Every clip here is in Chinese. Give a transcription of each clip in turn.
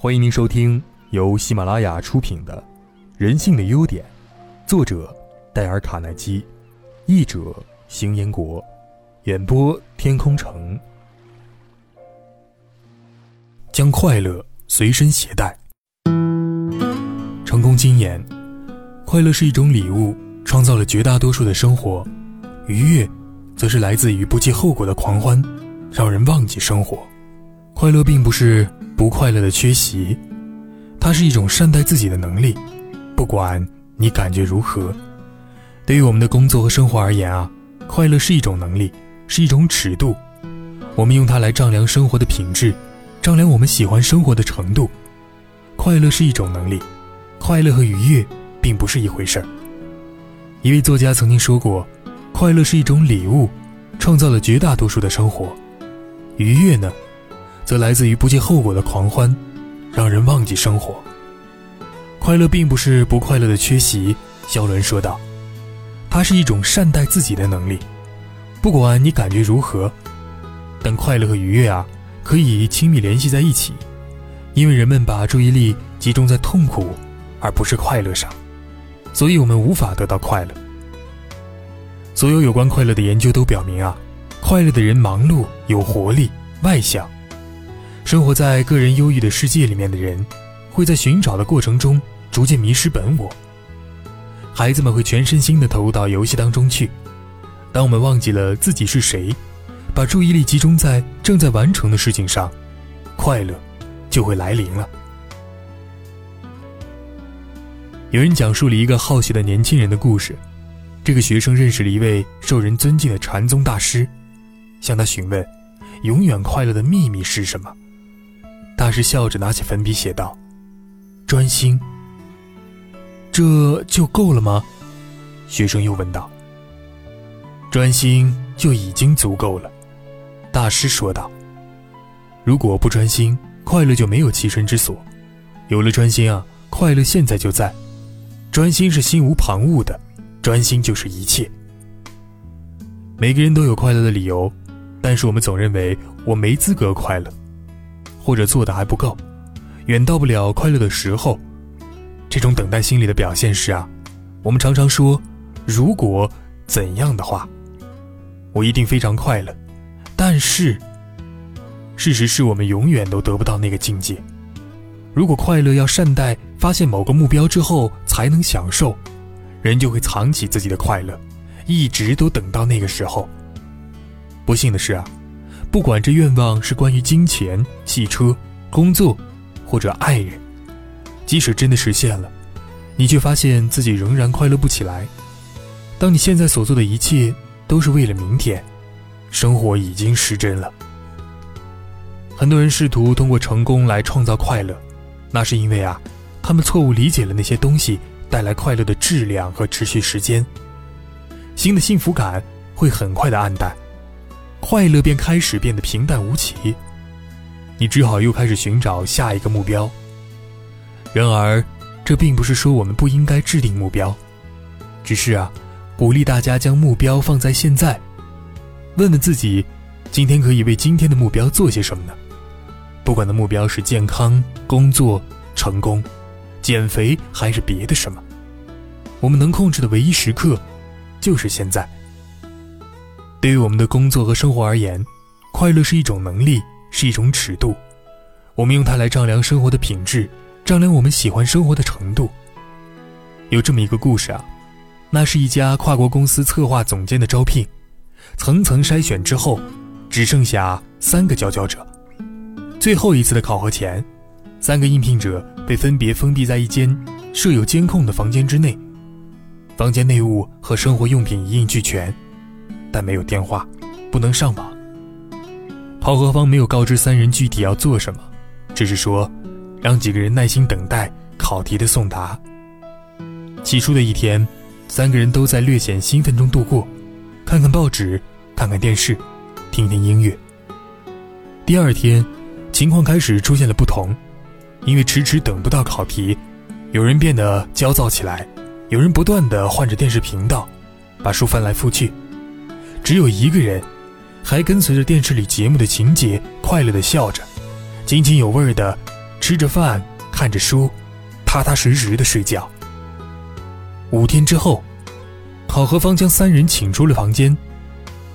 欢迎您收听由喜马拉雅出品的《人性的优点》，作者戴尔·卡耐基，译者邢彦国，演播天空城。将快乐随身携带。成功经验：快乐是一种礼物，创造了绝大多数的生活；愉悦，则是来自于不计后果的狂欢，让人忘记生活。快乐并不是不快乐的缺席，它是一种善待自己的能力。不管你感觉如何，对于我们的工作和生活而言啊，快乐是一种能力，是一种尺度。我们用它来丈量生活的品质，丈量我们喜欢生活的程度。快乐是一种能力，快乐和愉悦并不是一回事儿。一位作家曾经说过：“快乐是一种礼物，创造了绝大多数的生活；愉悦呢？”则来自于不计后果的狂欢，让人忘记生活。快乐并不是不快乐的缺席，肖伦说道，它是一种善待自己的能力。不管你感觉如何，但快乐和愉悦啊，可以亲密联系在一起，因为人们把注意力集中在痛苦，而不是快乐上，所以我们无法得到快乐。所有有关快乐的研究都表明啊，快乐的人忙碌、有活力、外向。生活在个人忧郁的世界里面的人，会在寻找的过程中逐渐迷失本我。孩子们会全身心地投入到游戏当中去。当我们忘记了自己是谁，把注意力集中在正在完成的事情上，快乐就会来临了。有人讲述了一个好学的年轻人的故事。这个学生认识了一位受人尊敬的禅宗大师，向他询问：永远快乐的秘密是什么？大师笑着拿起粉笔写道：“专心。”这就够了吗？学生又问道。“专心就已经足够了。”大师说道。“如果不专心，快乐就没有栖身之所；有了专心啊，快乐现在就在。专心是心无旁骛的，专心就是一切。每个人都有快乐的理由，但是我们总认为我没资格快乐。”或者做的还不够，远到不了快乐的时候，这种等待心理的表现是啊，我们常常说，如果怎样的话，我一定非常快乐。但是，事实是我们永远都得不到那个境界。如果快乐要善待发现某个目标之后才能享受，人就会藏起自己的快乐，一直都等到那个时候。不幸的是啊。不管这愿望是关于金钱、汽车、工作，或者爱人，即使真的实现了，你却发现自己仍然快乐不起来。当你现在所做的一切都是为了明天，生活已经失真了。很多人试图通过成功来创造快乐，那是因为啊，他们错误理解了那些东西带来快乐的质量和持续时间。新的幸福感会很快的黯淡。快乐便开始变得平淡无奇，你只好又开始寻找下一个目标。然而，这并不是说我们不应该制定目标，只是啊，鼓励大家将目标放在现在。问问自己，今天可以为今天的目标做些什么呢？不管的目标是健康、工作、成功、减肥还是别的什么，我们能控制的唯一时刻，就是现在。对于我们的工作和生活而言，快乐是一种能力，是一种尺度。我们用它来丈量生活的品质，丈量我们喜欢生活的程度。有这么一个故事啊，那是一家跨国公司策划总监的招聘，层层筛选之后，只剩下三个佼佼者。最后一次的考核前，三个应聘者被分别封闭在一间设有监控的房间之内，房间内务和生活用品一应俱全。但没有电话，不能上网。考核方没有告知三人具体要做什么，只是说让几个人耐心等待考题的送达。起初的一天，三个人都在略显兴奋中度过，看看报纸，看看电视，听听音乐。第二天，情况开始出现了不同，因为迟迟等不到考题，有人变得焦躁起来，有人不断地换着电视频道，把书翻来覆去。只有一个人，还跟随着电视里节目的情节，快乐的笑着，津津有味的吃着饭，看着书，踏踏实实的睡觉。五天之后，考核方将三人请出了房间，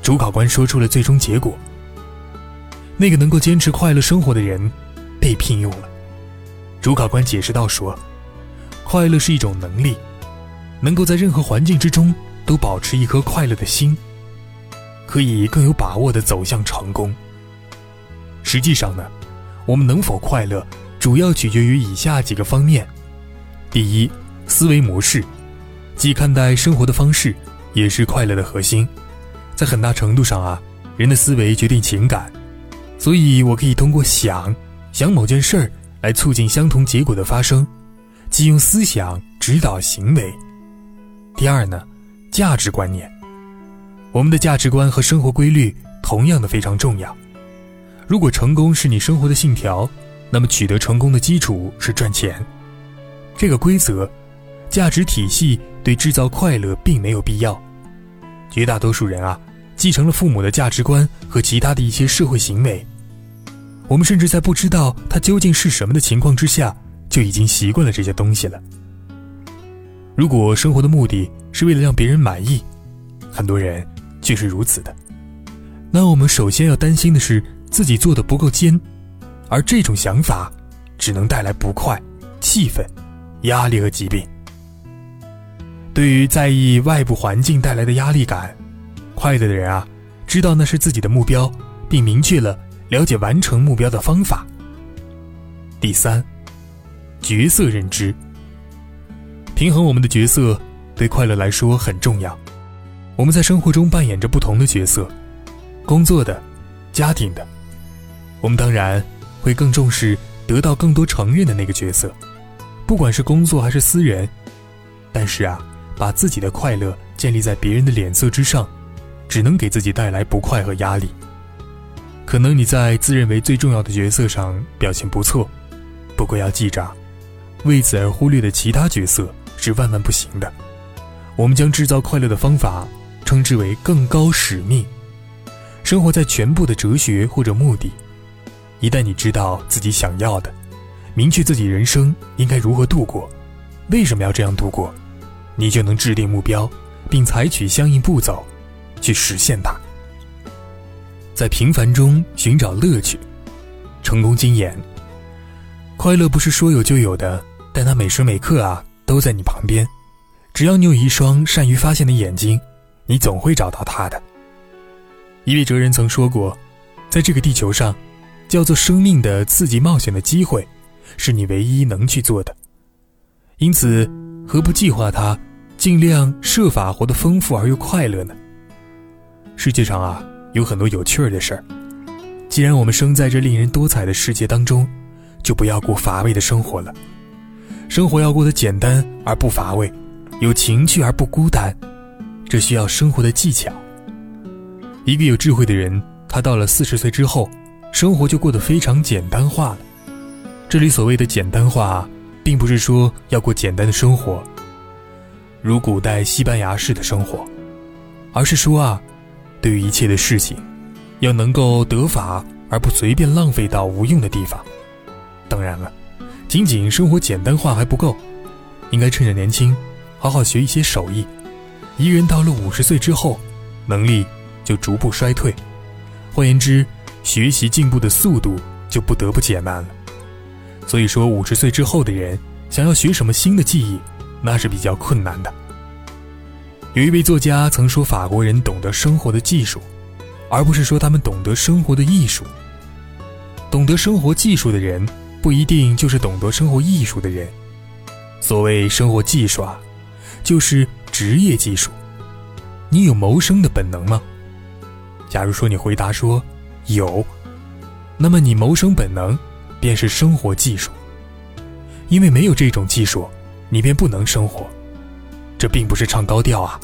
主考官说出了最终结果：那个能够坚持快乐生活的人被聘用了。主考官解释道：“说，快乐是一种能力，能够在任何环境之中都保持一颗快乐的心，可以更有把握地走向成功。实际上呢，我们能否快乐，主要取决于以下几个方面：第一，思维模式。”既看待生活的方式，也是快乐的核心。在很大程度上啊，人的思维决定情感，所以我可以通过想想某件事儿来促进相同结果的发生，即用思想指导行为。第二呢，价值观念，我们的价值观和生活规律同样的非常重要。如果成功是你生活的信条，那么取得成功的基础是赚钱。这个规则。价值体系对制造快乐并没有必要。绝大多数人啊，继承了父母的价值观和其他的一些社会行为。我们甚至在不知道它究竟是什么的情况之下，就已经习惯了这些东西了。如果生活的目的是为了让别人满意，很多人就是如此的。那我们首先要担心的是自己做的不够尖，而这种想法只能带来不快、气愤、压力和疾病。对于在意外部环境带来的压力感，快乐的人啊，知道那是自己的目标，并明确了了解完成目标的方法。第三，角色认知，平衡我们的角色对快乐来说很重要。我们在生活中扮演着不同的角色，工作的、家庭的，我们当然会更重视得到更多承认的那个角色，不管是工作还是私人。但是啊。把自己的快乐建立在别人的脸色之上，只能给自己带来不快和压力。可能你在自认为最重要的角色上表现不错，不过要记着，为此而忽略的其他角色是万万不行的。我们将制造快乐的方法称之为更高使命。生活在全部的哲学或者目的，一旦你知道自己想要的，明确自己人生应该如何度过，为什么要这样度过？你就能制定目标，并采取相应步骤，去实现它。在平凡中寻找乐趣，成功经验。快乐不是说有就有的，但它每时每刻啊都在你旁边。只要你有一双善于发现的眼睛，你总会找到它的。一位哲人曾说过，在这个地球上，叫做生命的刺激冒险的机会，是你唯一能去做的。因此。何不计划它，尽量设法活得丰富而又快乐呢？世界上啊，有很多有趣儿的事儿。既然我们生在这令人多彩的世界当中，就不要过乏味的生活了。生活要过得简单而不乏味，有情趣而不孤单，这需要生活的技巧。一个有智慧的人，他到了四十岁之后，生活就过得非常简单化了。这里所谓的简单化。并不是说要过简单的生活，如古代西班牙式的生活，而是说啊，对于一切的事情，要能够得法而不随便浪费到无用的地方。当然了，仅仅生活简单化还不够，应该趁着年轻，好好学一些手艺。一个人到了五十岁之后，能力就逐步衰退，换言之，学习进步的速度就不得不减慢了。所以说，五十岁之后的人想要学什么新的技艺，那是比较困难的。有一位作家曾说，法国人懂得生活的技术，而不是说他们懂得生活的艺术。懂得生活技术的人，不一定就是懂得生活艺术的人。所谓生活技术啊，就是职业技术。你有谋生的本能吗？假如说你回答说有，那么你谋生本能。便是生活技术，因为没有这种技术，你便不能生活。这并不是唱高调啊。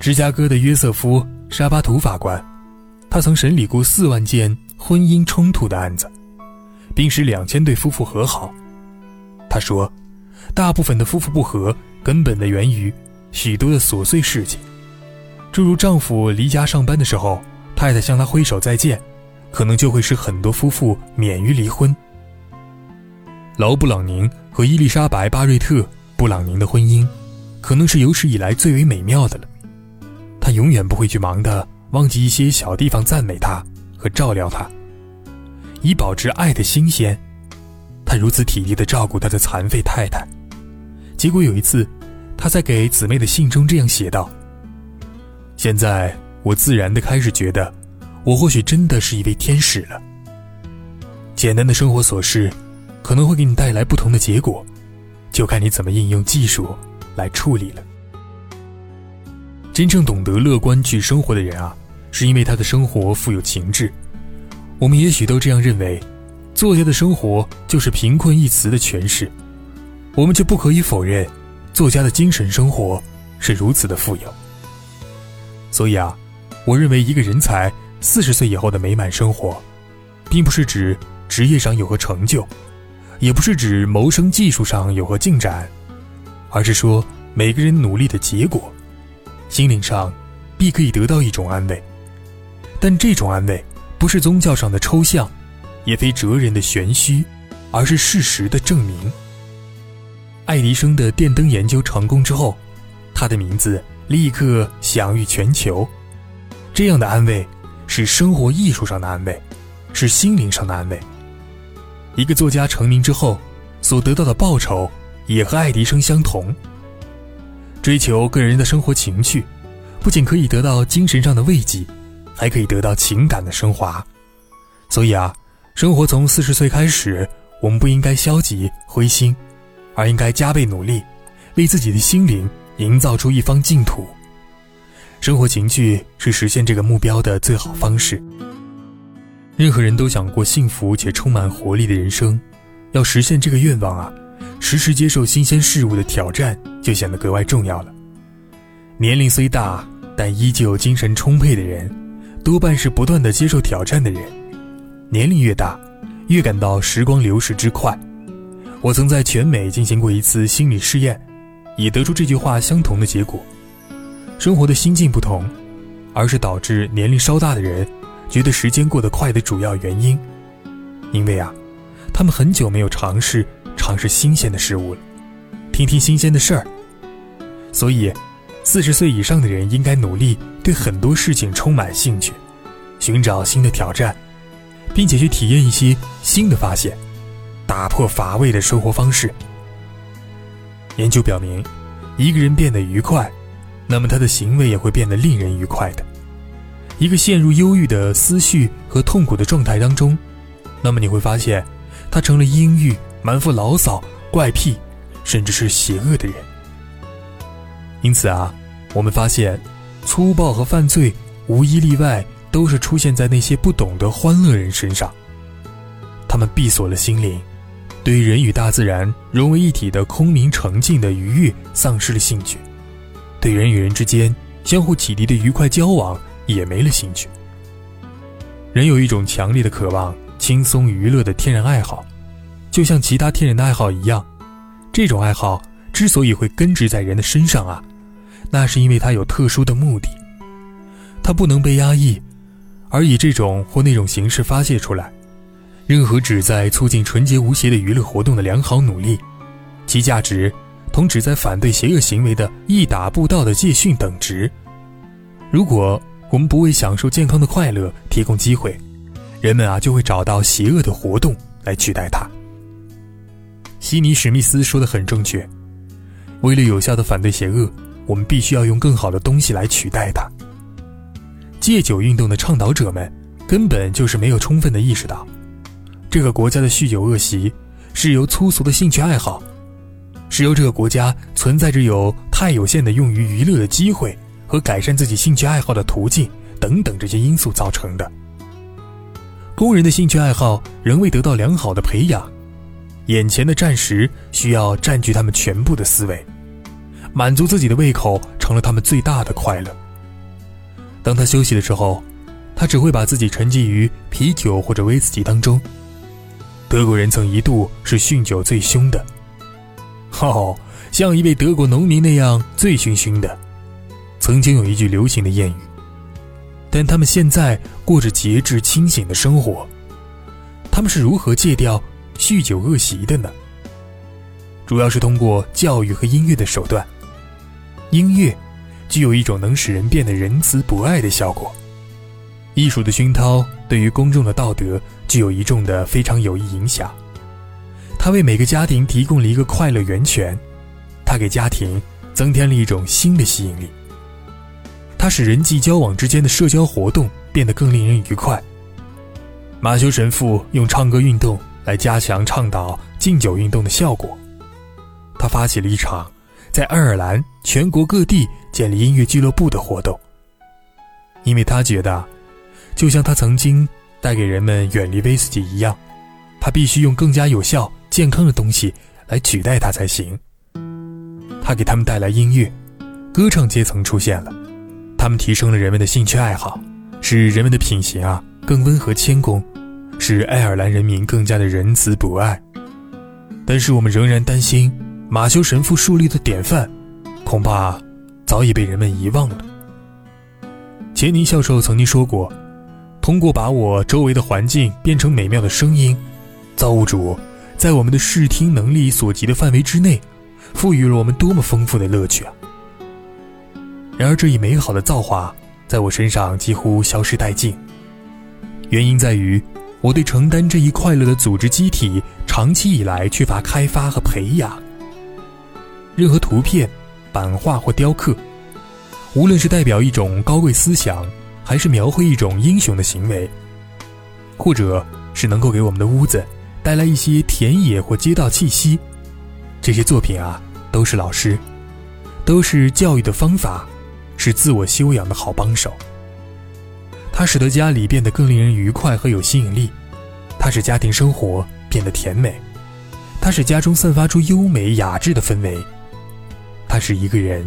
芝加哥的约瑟夫·沙巴图法官，他曾审理过四万件婚姻冲突的案子，并使两千对夫妇和好。他说，大部分的夫妇不和，根本的源于许多的琐碎事情，诸如丈夫离家上班的时候，太太向他挥手再见。可能就会使很多夫妇免于离婚。劳布朗宁和伊丽莎白·巴瑞特·布朗宁的婚姻，可能是有史以来最为美妙的了。他永远不会去忙的忘记一些小地方赞美他和照料他，以保持爱的新鲜。他如此体力的照顾他的残废太太。结果有一次，他在给姊妹的信中这样写道：“现在我自然的开始觉得，我或许真的是一位天使了。简单的生活琐事，可能会给你带来不同的结果，就看你怎么应用技术来处理了。真正懂得乐观去生活的人啊，是因为他的生活富有情致。我们也许都这样认为，作家的生活就是贫困一词的诠释。”我们却不可以否认，作家的精神生活是如此的富有。所以啊，我认为一个人才四十岁以后的美满生活，并不是指职业上有何成就，也不是指谋生技术上有何进展，而是说每个人努力的结果，心灵上必可以得到一种安慰。但这种安慰不是宗教上的抽象，也非哲人的玄虚，而是事实的证明。爱迪生的电灯研究成功之后，他的名字立刻享誉全球。这样的安慰，是生活艺术上的安慰，是心灵上的安慰。一个作家成名之后，所得到的报酬也和爱迪生相同。追求个人的生活情趣，不仅可以得到精神上的慰藉，还可以得到情感的升华。所以啊，生活从四十岁开始，我们不应该消极灰心。而应该加倍努力，为自己的心灵营造出一方净土。生活情趣是实现这个目标的最好方式。任何人都想过幸福且充满活力的人生，要实现这个愿望啊，时时接受新鲜事物的挑战就显得格外重要了。年龄虽大，但依旧精神充沛的人，多半是不断的接受挑战的人。年龄越大，越感到时光流逝之快。我曾在全美进行过一次心理试验，也得出这句话相同的结果：生活的心境不同，而是导致年龄稍大的人觉得时间过得快的主要原因。因为啊，他们很久没有尝试尝试新鲜的事物了，听听新鲜的事儿。所以，四十岁以上的人应该努力对很多事情充满兴趣，寻找新的挑战，并且去体验一些新的发现。打破乏味的生活方式。研究表明，一个人变得愉快，那么他的行为也会变得令人愉快的。一个陷入忧郁的思绪和痛苦的状态当中，那么你会发现，他成了阴郁、满腹牢骚、怪癖，甚至是邪恶的人。因此啊，我们发现，粗暴和犯罪无一例外都是出现在那些不懂得欢乐人身上。他们闭锁了心灵。对人与大自然融为一体的空明澄净的愉悦丧失了兴趣，对人与人之间相互启迪的愉快交往也没了兴趣。人有一种强烈的渴望轻松娱乐的天然爱好，就像其他天然的爱好一样。这种爱好之所以会根植在人的身上啊，那是因为它有特殊的目的，它不能被压抑，而以这种或那种形式发泄出来。任何旨在促进纯洁无邪的娱乐活动的良好努力，其价值同旨在反对邪恶行为的一打不道的戒训等值。如果我们不为享受健康的快乐提供机会，人们啊就会找到邪恶的活动来取代它。悉尼·史密斯说的很正确，为了有效的反对邪恶，我们必须要用更好的东西来取代它。戒酒运动的倡导者们根本就是没有充分的意识到。这个国家的酗酒恶习，是由粗俗的兴趣爱好，是由这个国家存在着有太有限的用于娱乐的机会和改善自己兴趣爱好的途径等等这些因素造成的。工人的兴趣爱好仍未得到良好的培养，眼前的暂时需要占据他们全部的思维，满足自己的胃口成了他们最大的快乐。当他休息的时候，他只会把自己沉浸于啤酒或者威士忌当中。德国人曾一度是酗酒最凶的，哦，像一位德国农民那样醉醺醺的。曾经有一句流行的谚语，但他们现在过着节制清醒的生活。他们是如何戒掉酗酒恶习的呢？主要是通过教育和音乐的手段。音乐具有一种能使人变得仁慈博爱的效果。艺术的熏陶对于公众的道德具有一众的非常有益影响。它为每个家庭提供了一个快乐源泉，它给家庭增添了一种新的吸引力。它使人际交往之间的社交活动变得更令人愉快。马修神父用唱歌运动来加强倡导敬酒运动的效果。他发起了一场在爱尔兰全国各地建立音乐俱乐部的活动，因为他觉得，就像他曾经带给人们远离威士忌一样，他必须用更加有效、健康的东西来取代它才行。他给他们带来音乐，歌唱阶层出现了，他们提升了人们的兴趣爱好，使人们的品行啊更温和谦恭。使爱尔兰人民更加的仁慈博爱，但是我们仍然担心马修神父树立的典范，恐怕早已被人们遗忘了。钱尼教授曾经说过：“通过把我周围的环境变成美妙的声音，造物主在我们的视听能力所及的范围之内，赋予了我们多么丰富的乐趣啊！”然而，这一美好的造化在我身上几乎消失殆尽，原因在于。我对承担这一快乐的组织机体，长期以来缺乏开发和培养。任何图片、版画或雕刻，无论是代表一种高贵思想，还是描绘一种英雄的行为，或者是能够给我们的屋子带来一些田野或街道气息，这些作品啊，都是老师，都是教育的方法，是自我修养的好帮手。它使得家里变得更令人愉快和有吸引力，它使家庭生活变得甜美，它使家中散发出优美雅致的氛围，它使一个人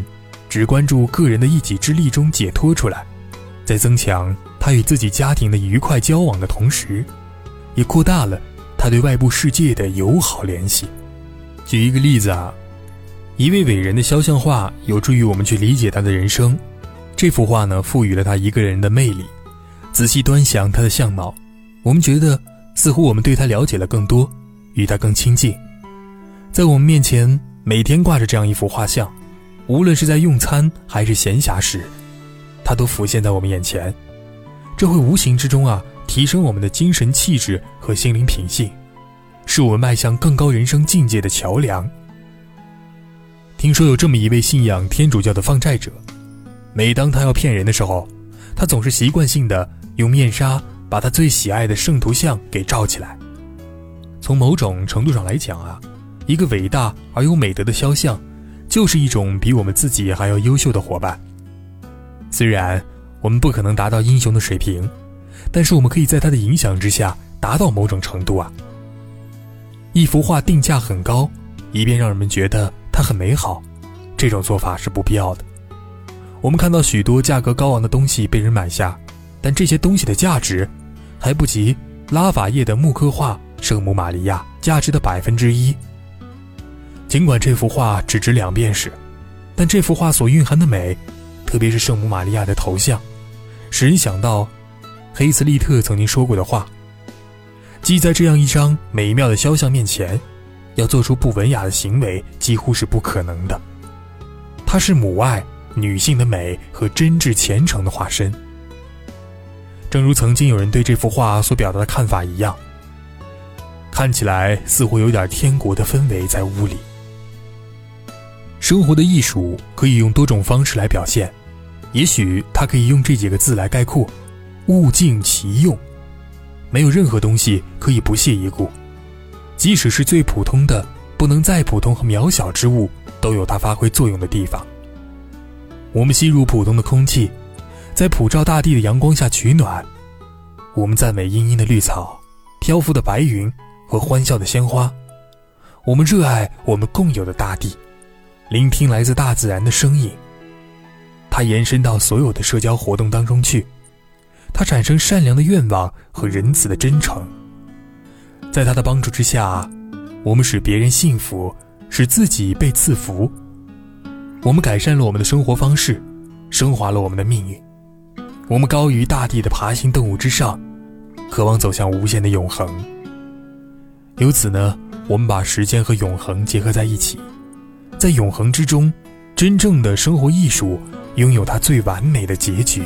只关注个人的一己之力中解脱出来，在增强他与自己家庭的愉快交往的同时，也扩大了他对外部世界的友好联系。举一个例子啊，一位伟人的肖像画有助于我们去理解他的人生，这幅画呢赋予了他一个人的魅力。仔细端详他的相貌，我们觉得似乎我们对他了解了更多，与他更亲近。在我们面前每天挂着这样一幅画像，无论是在用餐还是闲暇时，它都浮现在我们眼前。这会无形之中啊提升我们的精神气质和心灵品性，是我们迈向更高人生境界的桥梁。听说有这么一位信仰天主教的放债者，每当他要骗人的时候，他总是习惯性的。用面纱把他最喜爱的圣徒像给罩起来。从某种程度上来讲啊，一个伟大而有美德的肖像，就是一种比我们自己还要优秀的伙伴。虽然我们不可能达到英雄的水平，但是我们可以在他的影响之下达到某种程度啊。一幅画定价很高，以便让人们觉得它很美好，这种做法是不必要的。我们看到许多价格高昂的东西被人买下。但这些东西的价值，还不及拉法叶的木刻画《圣母玛利亚》价值的百分之一。尽管这幅画只值两便士，但这幅画所蕴含的美，特别是圣母玛利亚的头像，使人想到黑斯利特曾经说过的话：即在这样一张美妙的肖像面前，要做出不文雅的行为几乎是不可能的。它是母爱、女性的美和真挚虔诚的化身。正如曾经有人对这幅画所表达的看法一样，看起来似乎有点天国的氛围在屋里。生活的艺术可以用多种方式来表现，也许它可以用这几个字来概括：物尽其用。没有任何东西可以不屑一顾，即使是最普通的、不能再普通和渺小之物，都有它发挥作用的地方。我们吸入普通的空气。在普照大地的阳光下取暖，我们赞美茵茵的绿草、漂浮的白云和欢笑的鲜花。我们热爱我们共有的大地，聆听来自大自然的声音。它延伸到所有的社交活动当中去，它产生善良的愿望和仁慈的真诚。在它的帮助之下，我们使别人幸福，使自己被赐福。我们改善了我们的生活方式，升华了我们的命运。我们高于大地的爬行动物之上，渴望走向无限的永恒。由此呢，我们把时间和永恒结合在一起，在永恒之中，真正的生活艺术拥有它最完美的结局。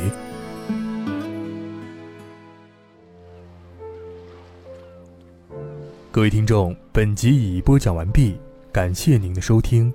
各位听众，本集已播讲完毕，感谢您的收听。